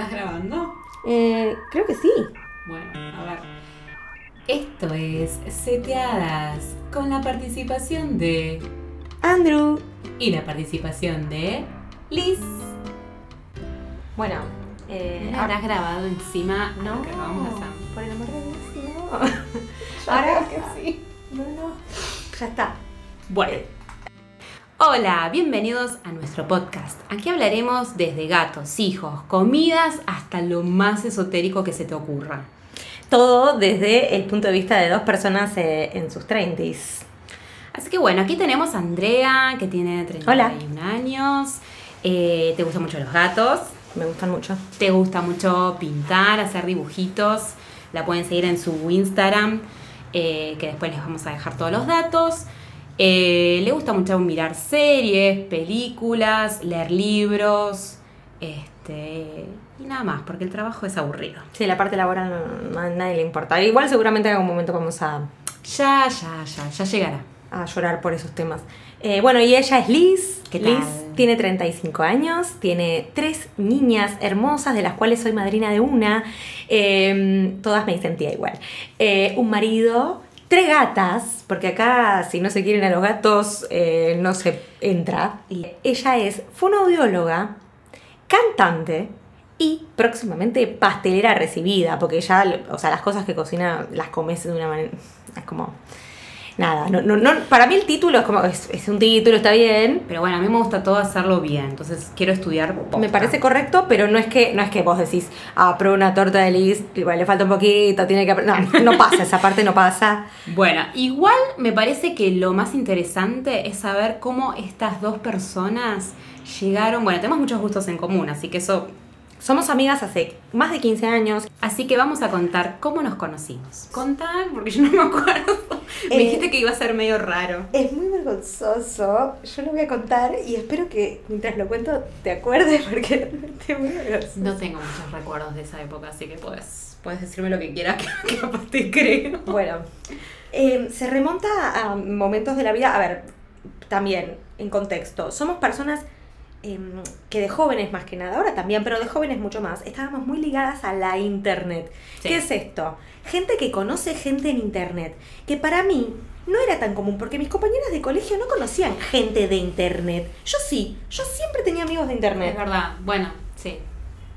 ¿Estás grabando? Eh, creo que sí. Bueno, a ver. Esto es Seteadas con la participación de. Andrew. y la participación de. Liz. Bueno, eh, ahora. Habrás grabado encima No, lo que acabamos de hacer. por el amor de Dios, no. Ahora que sí. No, no. Ya está. Bueno. Hola, bienvenidos a nuestro podcast. Aquí hablaremos desde gatos, hijos, comidas hasta lo más esotérico que se te ocurra. Todo desde el punto de vista de dos personas eh, en sus 30s. Así que bueno, aquí tenemos a Andrea, que tiene 31 Hola. años. Eh, te gustan mucho los gatos. Me gustan mucho. Te gusta mucho pintar, hacer dibujitos. La pueden seguir en su Instagram, eh, que después les vamos a dejar todos los datos. Eh, le gusta mucho mirar series, películas, leer libros. Este, y nada más, porque el trabajo es aburrido. Sí, la parte laboral no- a nadie le importa. Igual seguramente en algún momento vamos a, Ya, ya, ya, ya llegará. a llorar por esos temas. Eh, bueno, y ella es Liz. ¿Qué tal? Liz tiene 35 años, tiene tres niñas hermosas, de las cuales soy madrina de una. Eh, todas me dicen tía igual. Eh, un marido, tres gatas, porque acá si no se quieren a los gatos no se entra. Ella es fonoaudióloga, cantante y próximamente pastelera recibida, porque ya, o sea, las cosas que cocina las comes de una manera, es como, nada, no, no, no, para mí el título es como, es, es un título, está bien, Pero bueno, a mí me gusta todo hacerlo bien, entonces quiero estudiar. me parece correcto, pero no es que, no es que vos decís, ah, prueba una torta de Liz, igual le falta un poquito, tiene que, no, no pasa, esa parte no pasa. Bueno, igual me parece que lo más interesante es saber cómo estas dos personas llegaron. Bueno, tenemos muchos gustos en común, así que eso. Somos amigas hace más de 15 años, Así que vamos a contar cómo nos conocimos. Contar, porque yo no me acuerdo. Me Eh, dijiste que iba a ser medio raro. Es muy vergonzoso. Yo lo voy a contar y espero que mientras lo cuento te acuerdes porque es muy vergonzoso. No tengo muchos recuerdos de esa época, así que puedes, puedes decirme lo que quieras, que capaz te creo. Bueno, eh, se remonta a momentos de la vida. A ver, también en contexto. Somos personas em, que de jóvenes más que nada, ahora también, pero de jóvenes mucho más, estábamos muy ligadas a la internet. Sí. ¿Qué es esto? Gente que conoce gente en internet, que para mí no era tan común, porque mis compañeras de colegio no conocían gente de internet. Yo sí, yo siempre tenía amigos de Es internet. verdad, bueno, sí.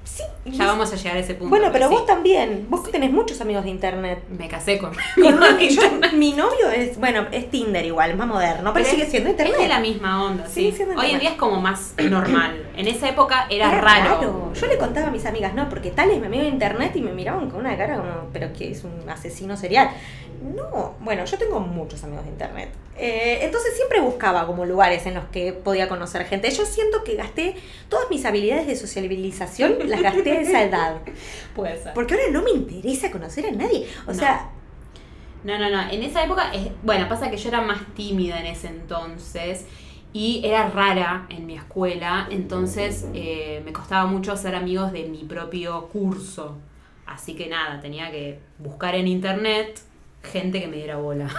Sí, Ya vamos a llegar a ese punto. Bueno, pero vos también, vos tenés muchos amigos de internet. Me casé con, Con mi un- yo- mi novio es, bueno, es Tinder igual, más moderno, pero, Pero sigue siendo internet. Es de la misma onda, Sigue sí. siendo Hoy en día es como más normal. En esa época era, raro. Yo le contaba a mis amigas, no, porque tal es mi amigo de internet y me miraban con una cara como, pero que es un asesino serial. No, bueno, yo tengo muchos amigos de internet. Eh, entonces siempre buscaba como lugares en los que podía conocer gente. Yo siento que gasté todas mis habilidades de sociabilización, las gasté a esa edad. Puede ser. Porque ahora no me interesa conocer a nadie. O No. sea, No, no, no. En esa época, es- bueno, pasa que yo era más tímida en ese entonces y era rara en mi escuela, entonces eh, me costaba mucho hacer amigos de mi propio curso. Así que nada, tenía que buscar en internet gente que me diera bola.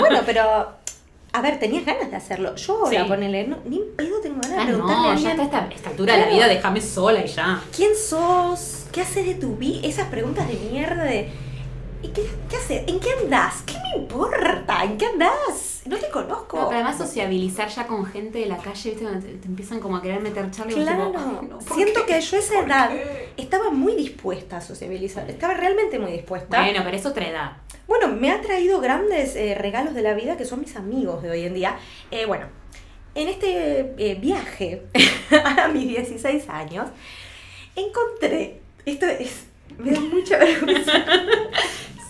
Bueno, pero. A ver, tenías ganas de hacerlo. Yo ahora, Sí. ponele, no, ni pedo tengo ganas de Ah, preguntarle a no, ya alguien. está a esta, esta altura de la vida, déjame sola y ya. ¿Quién sos? ¿Qué haces de tu vida? Esas preguntas de mierda de. ¿Y qué, qué haces? ¿En qué andás? ¿Qué me importa? ¿En qué andás? No te conozco. No, pero además sociabilizar ya con gente de la calle, ¿viste? Te, te empiezan como a querer meter charla Claro, tipo, "Ay, no, ¿por siento qué? que yo a esa ¿Por edad qué?". estaba muy dispuesta a sociabilizar, estaba realmente muy dispuesta. Bueno, pero es otra edad. Bueno, me ha traído grandes eh, regalos de la vida que son mis amigos de hoy en día. Eh, bueno, en este eh, viaje a mis 16 años, encontré, esto es, me da mucha vergüenza.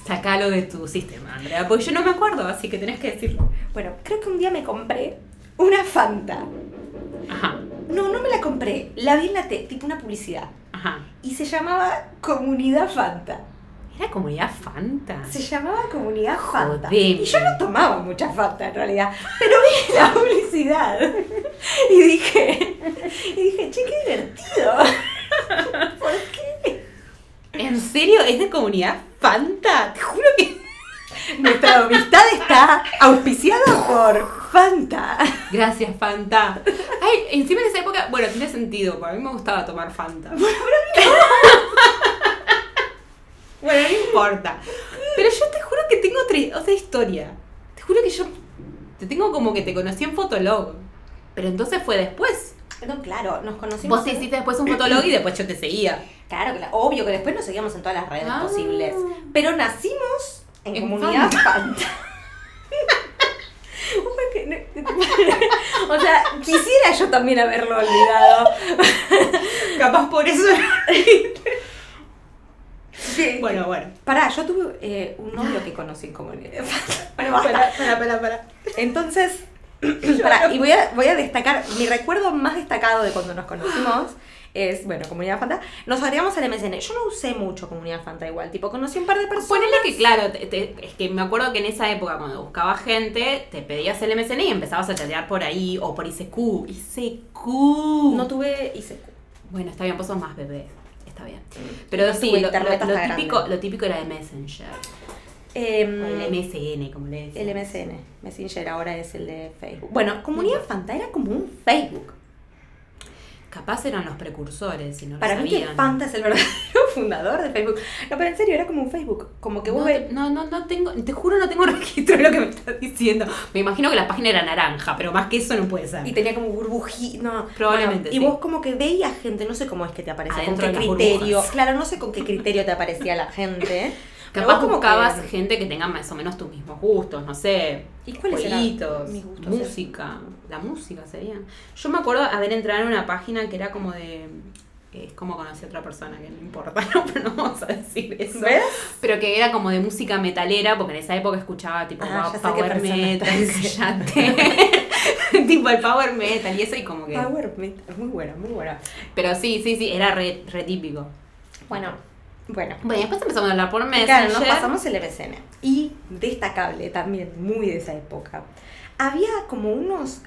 Sacalo de tu sistema, Andrea, porque yo no me acuerdo, así que tenés que decirlo. Bueno, creo que un día me compré una Fanta. Ajá, No, no me la compré, la vi en la te tipo una publicidad. ajá. Y se llamaba Comunidad Fanta. Era comunidad Fanta. Se llamaba Comunidad Fanta. Y yo no tomaba mucha Fanta en realidad. Pero vi la publicidad. Y dije, y dije, che, qué divertido. ¿Por qué? ¿En serio? ¿Es de comunidad Fanta? Te juro que. Nuestra amistad está auspiciada por Fanta. Gracias, Fanta. Ay, encima en esa época, bueno, tiene sentido, porque a mí me gustaba tomar Fanta. Importa. Pero yo te juro que tengo otra, otra historia. Te juro que yo te tengo como que te conocí en Fotolog. Pero entonces fue después. No, claro, nos conocimos. Vos te hiciste después un Fotolog y después yo te seguía. Claro, claro, obvio que después nos seguíamos en todas las redes Ah. posibles. Pero nacimos en, En comunidad Fanta. o sea, quisiera yo también haberlo olvidado. Capaz por eso. bueno, bueno. Pará, yo tuve eh, un novio que conocí en comunidad Fanta. Bueno, basta. Para, para, para, para. Entonces, pará, y voy a, voy a destacar, mi recuerdo más destacado de cuando nos conocimos es, bueno, Comunidad Fanta. Nos agregamos al MSN. Yo no usé mucho Comunidad Fanta igual, tipo, conocí un par de personas. Ponele que, claro, te- te- es que me acuerdo que en esa época cuando buscaba gente, te pedías el MSN y empezabas a chatear por ahí o por ICQ. ICQ. No tuve ICQ. Bueno, está bien, vos sos más bebé. Está bien. Pero sí, lo, típico, lo típico era de Messenger. Em, el MSN, como le decían. El MSN, Messenger ahora es el de Facebook. Bueno, Comunidad Fanta era como un Facebook. Capaz eran los precursores, si no lo Para mí que. Fanta es el verdadero fundador de Facebook. No, pero en serio, era como un Facebook. Como que vos No, ves- te- no, no, no tengo, te juro no tengo registro de lo que me estás diciendo. Me imagino que la página era naranja, pero más que eso no puede ser. Y tenía como burbujitas. No, Probablemente, bueno, sí. Y vos como que veías gente, no sé cómo es que te aparecía, Adentro con qué criterio. burbujas. Claro, no sé con qué criterio te aparecía la gente. Capaz como buscabas gente que tenga más o menos tus mismos gustos, no sé. ¿Y cuáles eran mis gustos? Música. La música sería. Yo me acuerdo haber entrado en una página que era como de. eh, Es como conocí a otra persona, que no importa, no, pero no vamos a decir eso. ¿Ves? Pero que era como de música metalera, porque en esa época escuchaba tipo Ah, power metal, tipo el power metal y eso y como que. Power Metal, muy buena, muy buena. Pero sí, sí, sí, era re, re típico. Bueno, bueno. Bueno, después empezamos a hablar por Messenger. Claro, nos pasamos el MSN. Y destacable también, muy de esa época. Había como unos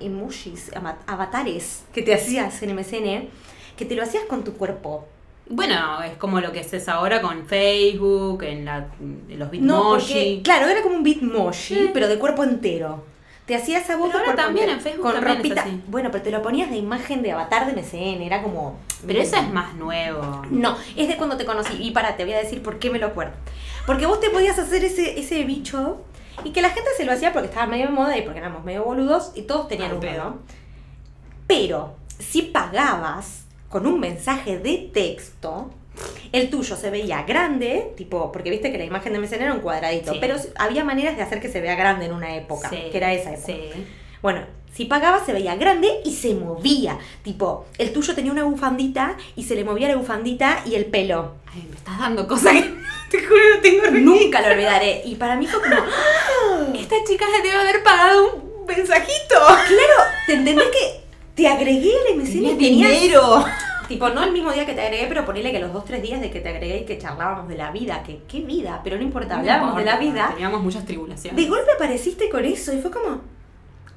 emojis, avatares que te hacías en MSN, que te lo hacías con tu cuerpo. Bueno, es como lo que haces ahora con Facebook, en, la, en los No, porque, Bitmoji. claro, era como un bitmoji, Sí. pero de cuerpo entero. Te hacías a vos Pero ahora también en Facebook con también es ropita. así. Bueno, pero te lo ponías de imagen de avatar de MSN, era como. Pero eso es más nuevo. No, es de cuando te conocí. Y para, te voy a decir por qué me lo acuerdo. Porque vos te podías hacer ese, ese bicho y que la gente se lo hacía porque estaba medio de moda y porque éramos medio boludos y todos tenían Al uno, pedo. Pero si pagabas con un mensaje de texto, el tuyo se veía grande, tipo, porque viste que la imagen de MSN era un cuadradito, Sí. pero había maneras de hacer que se vea grande en una época, Sí, que era esa época. Sí. Bueno, si pagabas se veía grande y se movía. Tipo, el tuyo tenía una bufandita y se le movía la bufandita y el pelo. Ay, me estás dando cosas que te juro no tengo. Nunca lo olvidaré. Y para mí fue como, Esta chica se debe haber pagado un mensajito. claro, ¿te entendés que te agregué al MSN Tenía tenías- dinero. Tipo, no el mismo día que te agregué, pero ponele que los dos, tres días de que te agregué y que charlábamos de la vida. Que qué vida, pero no importa, hablábamos de la vida. Teníamos muchas tribulaciones. De golpe apareciste con eso y fue como...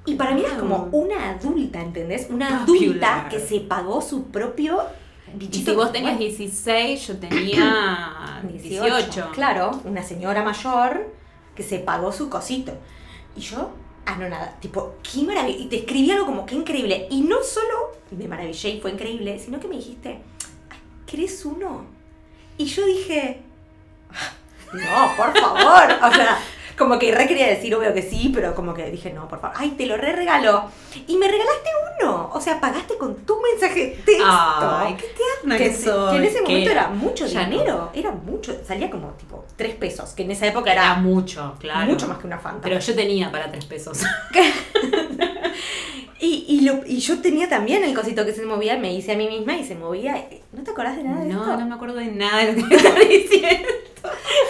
Y para mí es Wow. como una adulta, ¿entendés? Una adulta que se pagó su propio Y bichito. si vos tenías Bueno, 16, yo tenía 18. Claro, una señora mayor que se pagó su cosito. Y yo, ah, no, nada, tipo, qué maravilla. Y te escribí algo como, qué increíble. Y no solo me maravillé y fue increíble, sino que me dijiste, "Ay, ¿querés uno? Y yo dije, "Ah, no, por favor. O sea, como que re quería decir, obvio que sí, pero como que dije, no, por favor. Ay, te lo re regaló. Y me regalaste uno. O sea, pagaste con tu mensaje texto. Ay, qué tierna que, que, soy. que en ese momento era mucho no. dinero. Era mucho. Salía como tipo tres pesos. Que en esa época Era era, mucho, claro. mucho más que una Fanta. Pero yo tenía para 3 pesos. y, y, lo- y yo tenía también el cosito que se movía. Me hice a mí misma y se movía. ¿No te acordás de nada de No, esto? no me acuerdo de nada de lo que estás diciendo.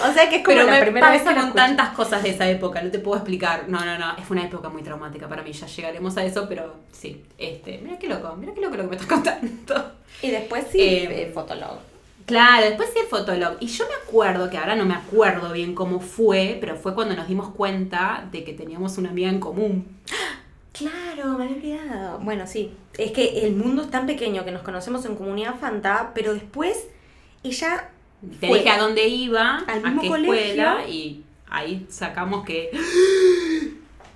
O sea que es como Pero la me primera vez que con tantas cosas de esa época, no te puedo explicar. No, no, no, es una época muy traumática para mí, ya llegaremos a eso, pero sí, este, mira qué loco, mira qué loco lo que me estás contando. Y después sí, eh, Fotolog. Claro, después sí el Fotolog. Y yo me acuerdo, que ahora no me acuerdo bien cómo fue, pero fue cuando nos dimos cuenta de que teníamos una amiga en común. Claro, me había olvidado. Bueno, sí. Es que el mundo es tan pequeño que nos conocemos en comunidad Fanta, pero después ella Te Fue dije a dónde iba, al a mismo qué colegio. escuela, y ahí sacamos que.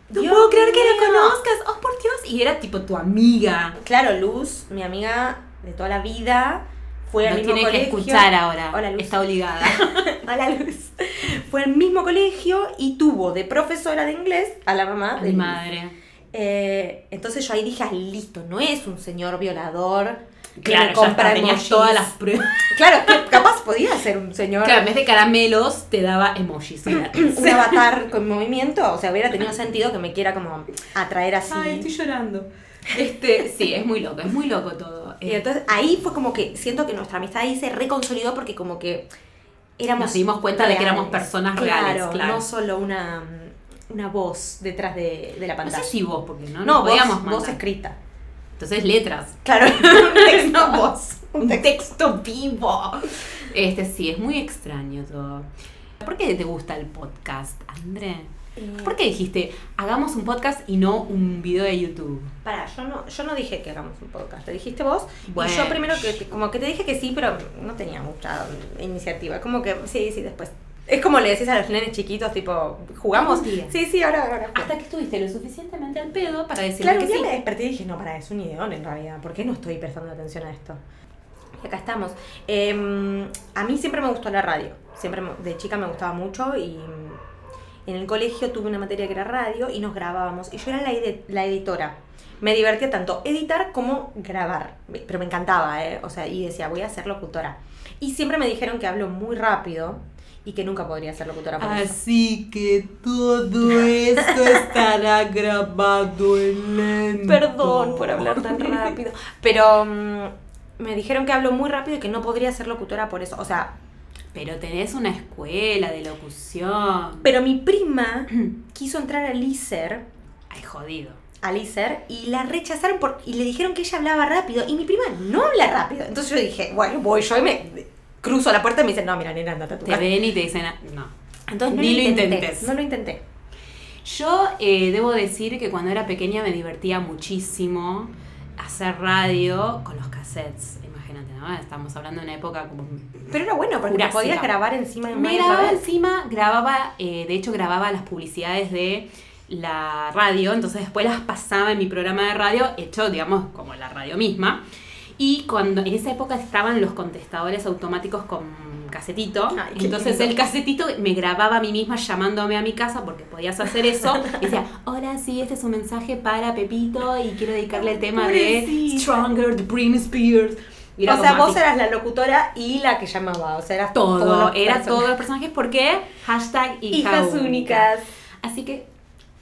No Dios puedo creer que la conozcas, oh por Dios. Y era tipo tu amiga. Claro, Luz, mi amiga de toda la vida, Fue al Lo mismo tiene que colegio. escuchar ahora. Hola, Luz. Está obligada. Hola, Luz. Fue al mismo colegio y tuvo de profesora de inglés a la mamá de Mi madre. Eh, entonces yo ahí dije, ah, listo, no es un señor violador. que Claro, ya compra emojis. todas las pruebas. Claro, que capaz podía ser un señor. Claro, en vez de caramelos, te daba emojis. gratis. un avatar con movimiento, o sea, hubiera tenido sentido que me quiera como atraer así. Ay, estoy llorando. Este, sí, es muy loco, es muy loco todo. Y Eh, entonces ahí fue como que siento que nuestra amistad ahí se reconsolidó porque como que éramos Nos dimos cuenta de que éramos personas reales, claro. No solo una, una voz detrás de, de la no pantalla. sé si vos, porque no, no, no podíamos voz, voz escrita. Entonces, letras. Claro, un texto voz. Un texto vivo. Este sí, es muy extraño todo. ¿Por qué te gusta el podcast, André? ¿Por qué dijiste, hagamos un podcast y no un video de YouTube? Pará, yo no, yo no dije que hagamos un podcast, lo dijiste vos. Bueno. Y yo primero que- como que te dije que sí, pero no tenía mucha iniciativa. Como que sí, sí, después. Es como le decís a los nenes chiquitos, tipo, ¿jugamos? Día. Sí, sí, ahora, ahora. Hasta que estuviste lo suficientemente al pedo para decirle Claro, que sí. me desperté y dije, no, para, es un ideón en realidad. ¿Por qué no estoy prestando atención a esto? Y acá estamos. Eh, a mí siempre me gustó la radio. Siempre de chica me gustaba mucho y mm, en el colegio tuve una materia que era radio y nos grabábamos. Y yo era la, la editora. Me divertía tanto editar como grabar. Pero me encantaba, ¿eh? O sea, y decía, voy a ser locutora. Y siempre me dijeron que hablo muy rápido y que nunca podría ser locutora por eso. Así que todo esto estará grabado en lento. Perdón por hablar tan rápido. Pero mm, me dijeron que hablo muy rápido y que no podría ser locutora por eso. O sea, Pero tenés una escuela de locución. pero mi prima quiso entrar al ISER, Ay, jodido. al ISER y la rechazaron por, y le dijeron que ella hablaba rápido y mi prima no habla rápido. Entonces yo dije, bueno, voy yo y me cruzo la puerta y me dicen, no, mira, nena, andate a tu Te casa". ven y te dicen, ah, no. Entonces no Ni lo intenté, intentes. No lo intenté. Yo eh, debo decir que cuando era pequeña me divertía muchísimo hacer radio con los cassettes. Imagínate, ¿no? Estamos hablando de una época como... Pero era bueno porque Jurásica. podías grabar encima de Me grababa vez. encima, grababa, eh, de hecho grababa las publicidades de la radio, entonces después las pasaba en mi programa de radio, hecho, digamos, como la radio misma. Y cuando en esa época estaban los contestadores automáticos con casetito, Ay, entonces lindo. el casetito me grababa a mí misma llamándome a mi casa porque podías hacer eso. Y decía, hola, sí, este es un mensaje para Pepito y quiero dedicarle el tema de. Stronger de Britney Spears. Y O sea, vos así. eras la locutora y la que llamaba. O sea, eras todo, todos los era todos los personajes porque hashtag hija Hijas única. únicas. Así que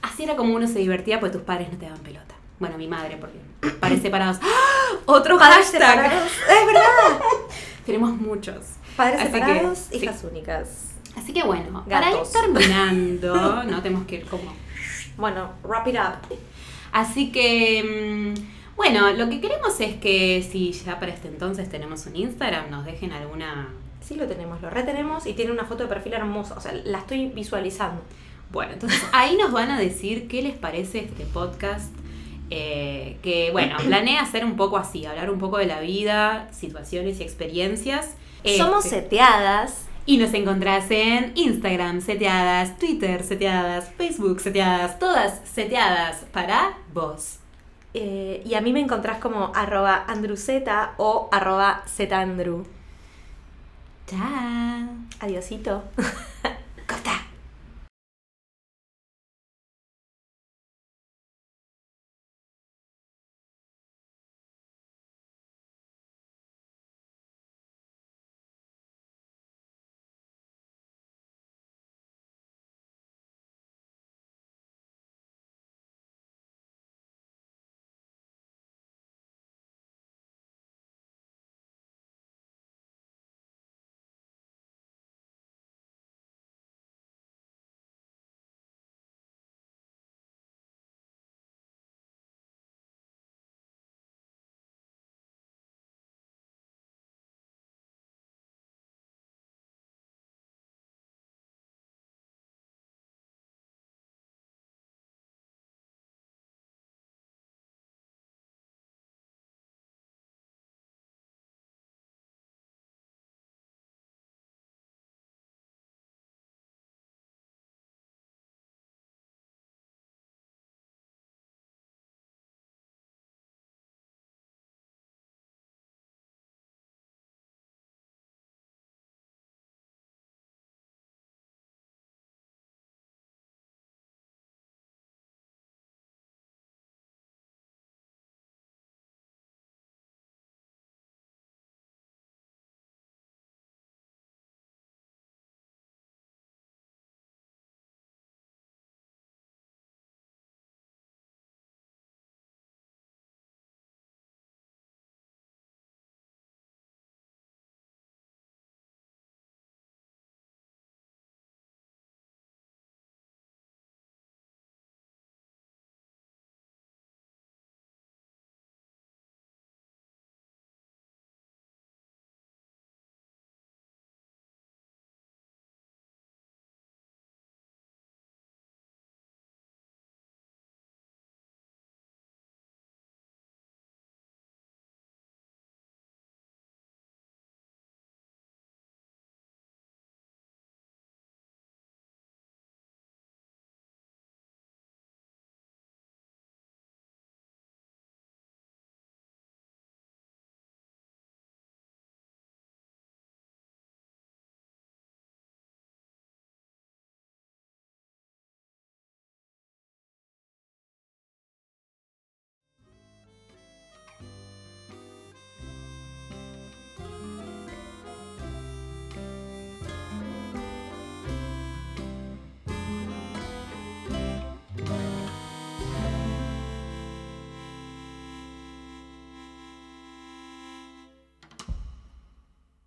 así era como uno se divertía porque tus padres no te daban pelota. Bueno, mi madre, porque padres separados. ¡Ah! Otro Padres hashtag. separados. Es verdad. Tenemos muchos. Padres Así que, separados, sí. hijas únicas. Así que bueno, para ir terminando, no tenemos que ir como. Bueno, wrap it up. Así que. mm, Bueno, lo que queremos es que si ya para este entonces tenemos un Instagram, nos dejen alguna Sí lo tenemos, lo retenemos y tiene una foto de perfil hermosa. O sea, la estoy visualizando. Bueno, entonces ahí nos van a decir qué les parece este podcast. Eh, que bueno, planea hacer un poco así, hablar un poco de la vida, situaciones y experiencias. Somos Este, seteadas. y nos encontrás en Instagram seteadas, Twitter seteadas, Facebook seteadas, todas seteadas para vos. eh, y a mí me encontrás como arroba andruzeta o arroba zetandru. Chao. Adiosito.